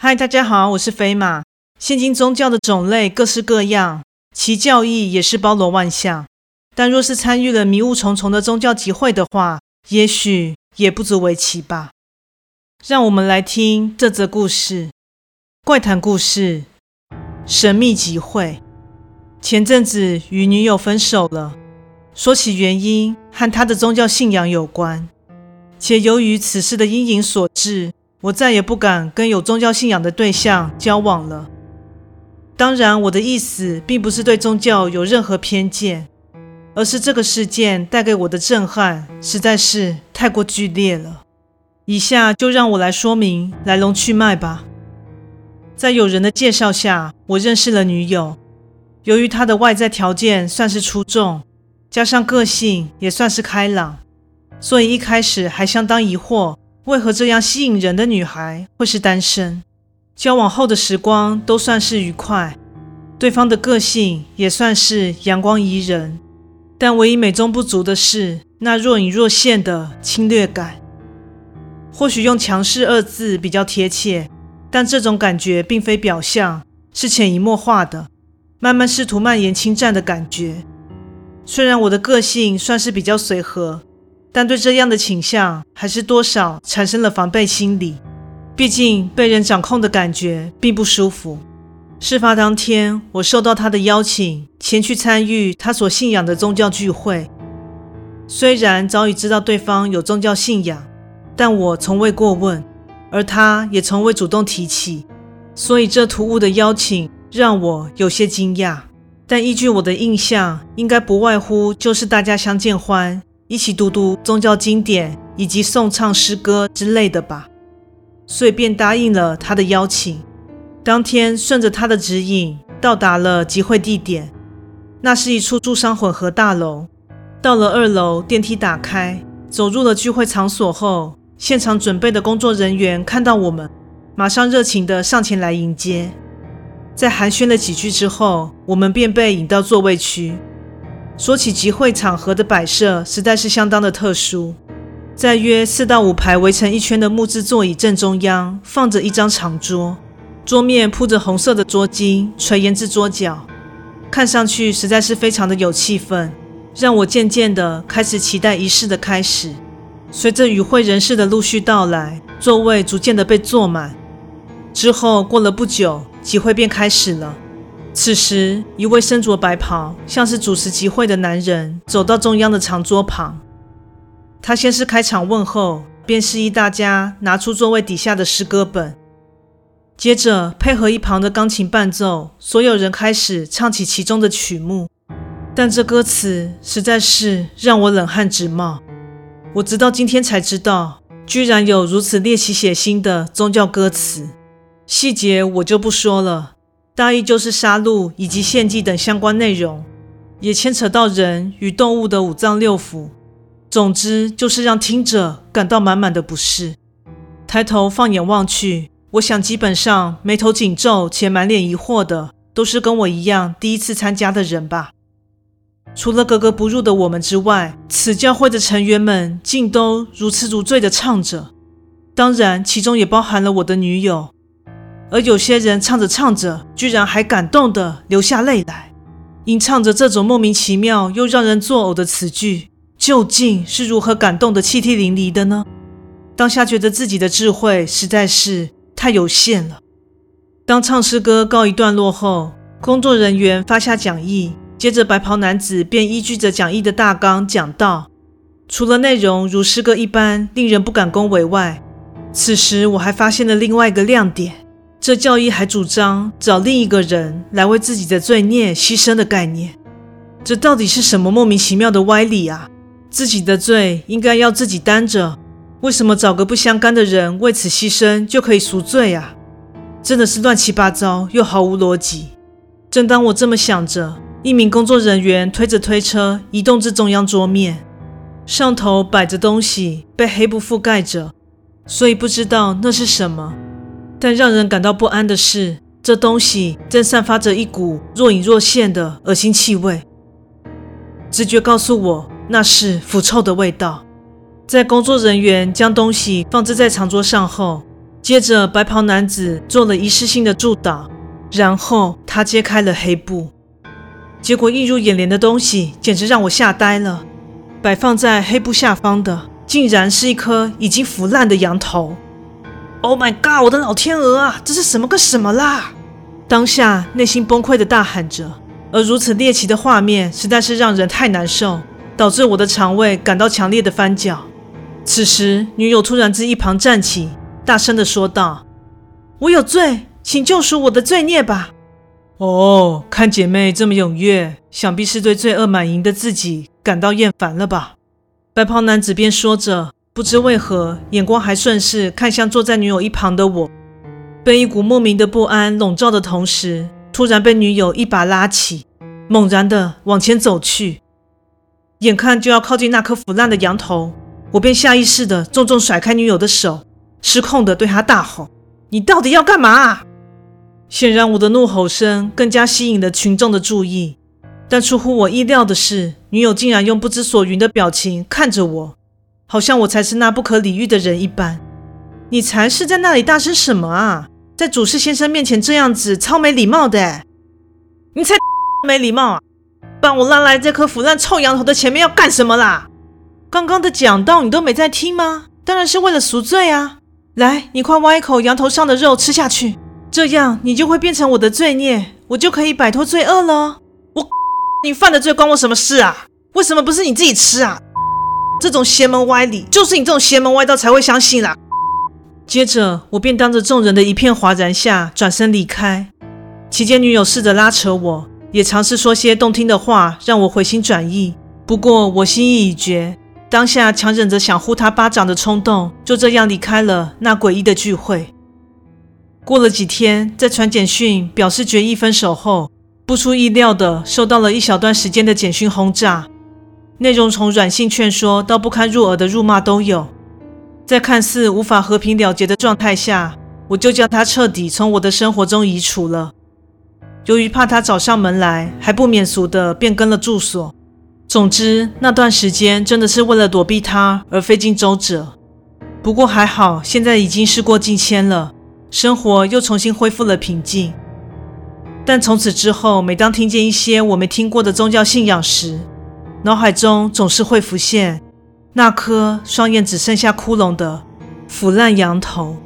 嗨，大家好，我是飞马。现今宗教的种类各式各样，其教义也是包罗万象。但若是参与了迷雾重重的宗教集会的话，也许也不足为奇吧。让我们来听这则故事：怪谈故事，神秘集会。前阵子与女友分手了，说起原因，和她的宗教信仰有关，且由于此事的阴影所致。我再也不敢跟有宗教信仰的对象交往了。当然，我的意思并不是对宗教有任何偏见，而是这个事件带给我的震撼实在是太过剧烈了。以下就让我来说明来龙去脉吧。在友人的介绍下，我认识了女友。由于她的外在条件算是出众，加上个性也算是开朗，所以一开始还相当疑惑。为何这样吸引人的女孩会是单身？交往后的时光都算是愉快，对方的个性也算是阳光宜人，但唯一美中不足的是那若隐若现的侵略感。或许用强势二字比较贴切，但这种感觉并非表象，是潜移默化的，慢慢试图蔓延侵占的感觉。虽然我的个性算是比较随和。但对这样的倾向，还是多少产生了防备心理。毕竟被人掌控的感觉并不舒服。事发当天，我受到他的邀请，前去参与他所信仰的宗教聚会。虽然早已知道对方有宗教信仰，但我从未过问，而他也从未主动提起，所以这突兀的邀请让我有些惊讶。但依据我的印象，应该不外乎就是大家相见欢。一起读读宗教经典以及颂唱诗歌之类的吧，所以便答应了他的邀请。当天顺着他的指引到达了集会地点，那是一处住商混合大楼。到了二楼，电梯打开，走入了聚会场所后，现场准备的工作人员看到我们，马上热情地上前来迎接。在寒暄了几句之后，我们便被引到座位区。说起集会场合的摆设，实在是相当的特殊。在约四到五排围成一圈的木质座椅正中央，放着一张长桌，桌面铺着红色的桌巾，垂延至桌角，看上去实在是非常的有气氛，让我渐渐的开始期待仪式的开始。随着与会人士的陆续到来，座位逐渐的被坐满。之后过了不久，集会便开始了。此时，一位身着白袍、像是主持集会的男人走到中央的长桌旁。他先是开场问候，便示意大家拿出座位底下的诗歌本。接着，配合一旁的钢琴伴奏，所有人开始唱起其中的曲目。但这歌词实在是让我冷汗直冒。我直到今天才知道，居然有如此猎奇血腥的宗教歌词。细节我就不说了。大意就是杀戮以及献祭等相关内容，也牵扯到人与动物的五脏六腑。总之，就是让听者感到满满的不适。抬头放眼望去，我想基本上眉头紧皱且满脸疑惑的，都是跟我一样第一次参加的人吧。除了格格不入的我们之外，此教会的成员们竟都如痴如醉的唱着，当然，其中也包含了我的女友。而有些人唱着唱着，居然还感动的流下泪来，吟唱着这种莫名其妙又让人作呕的词句，究竟是如何感动的泣涕淋漓的呢？当下觉得自己的智慧实在是太有限了。当唱诗歌告一段落后，工作人员发下讲义，接着白袍男子便依据着讲义的大纲讲道。除了内容如诗歌一般令人不敢恭维外，此时我还发现了另外一个亮点。这教义还主张找另一个人来为自己的罪孽牺牲的概念，这到底是什么莫名其妙的歪理啊？自己的罪应该要自己担着，为什么找个不相干的人为此牺牲就可以赎罪啊？真的是乱七八糟又毫无逻辑。正当我这么想着，一名工作人员推着推车移动至中央桌面，上头摆着东西被黑布覆盖着，所以不知道那是什么。但让人感到不安的是，这东西正散发着一股若隐若现的恶心气味。直觉告诉我，那是腐臭的味道。在工作人员将东西放置在长桌上后，接着，白袍男子做了仪式性的祝祷，然后他揭开了黑布。结果映入眼帘的东西简直让我吓呆了。摆放在黑布下方的，竟然是一颗已经腐烂的羊头。Oh my god！我的老天鹅啊，这是什么个什么啦？当下内心崩溃的大喊着。而如此猎奇的画面实在是让人太难受，导致我的肠胃感到强烈的翻搅。此时，女友突然自一旁站起，大声地说道：“我有罪，请救赎我的罪孽吧！”哦，看姐妹这么踊跃，想必是对罪恶满盈的自己感到厌烦了吧？白袍男子便说着，不知为何，眼光还顺势看向坐在女友一旁的我，被一股莫名的不安笼罩的同时，突然被女友一把拉起，猛然的往前走去，眼看就要靠近那颗腐烂的羊头，我便下意识的重重甩开女友的手，失控的对她大吼：“你到底要干嘛？”啊显然，我的怒吼声更加吸引了群众的注意。但出乎我意料的是，女友竟然用不知所云的表情看着我，好像我才是那不可理喻的人一般。你才是在那里大声什么啊？在主事先生面前这样子，超没礼貌的！你才没礼貌啊！把我拉来这颗腐烂臭羊头的前面要干什么啦？刚刚的讲道你都没在听吗？当然是为了赎罪啊！来，你快挖一口羊头上的肉吃下去。这样你就会变成我的罪孽，我就可以摆脱罪恶了。我，你犯的罪关我什么事啊？为什么不是你自己吃啊？这种邪门歪理，就是你这种邪门歪道才会相信啦。接着，我便当着众人的一片哗然下转身离开。期间，女友试着拉扯我，也尝试说些动听的话，让我回心转意。不过，我心意已决，当下强忍着想呼她巴掌的冲动，就这样离开了那诡异的聚会。过了几天，在传简讯表示决意分手后，不出意料的受到了一小段时间的简讯轰炸，内容从软性劝说到不堪入耳的辱骂都有。在看似无法和平了结的状态下，我就将他彻底从我的生活中移除了。由于怕他找上门来，还不免俗的变更了住所。总之，那段时间真的是为了躲避他而费尽周折。不过还好，现在已经事过境迁了。生活又重新恢复了平静，但从此之后，每当听见一些我没听过的宗教信仰时，脑海中总是会浮现那颗双眼只剩下窟窿的腐烂羊头。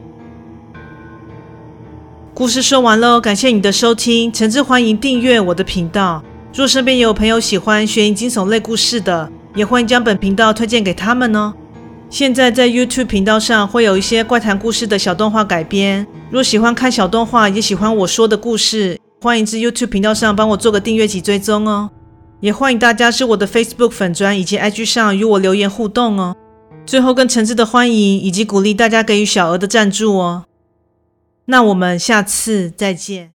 故事说完喽，感谢你的收听，诚挚欢迎订阅我的频道。若身边有朋友喜欢悬疑惊悚类故事的，也欢迎将本频道推荐给他们哦。现在在 YouTube 频道上会有一些怪谈故事的小动画改编。若喜欢看小动画，也喜欢我说的故事，欢迎至 YouTube 频道上帮我做个订阅及追踪哦。也欢迎大家是我的 Facebook 粉砖以及 IG 上与我留言互动哦。最后，更诚挚的欢迎以及鼓励大家给予小额的赞助哦。那我们下次再见。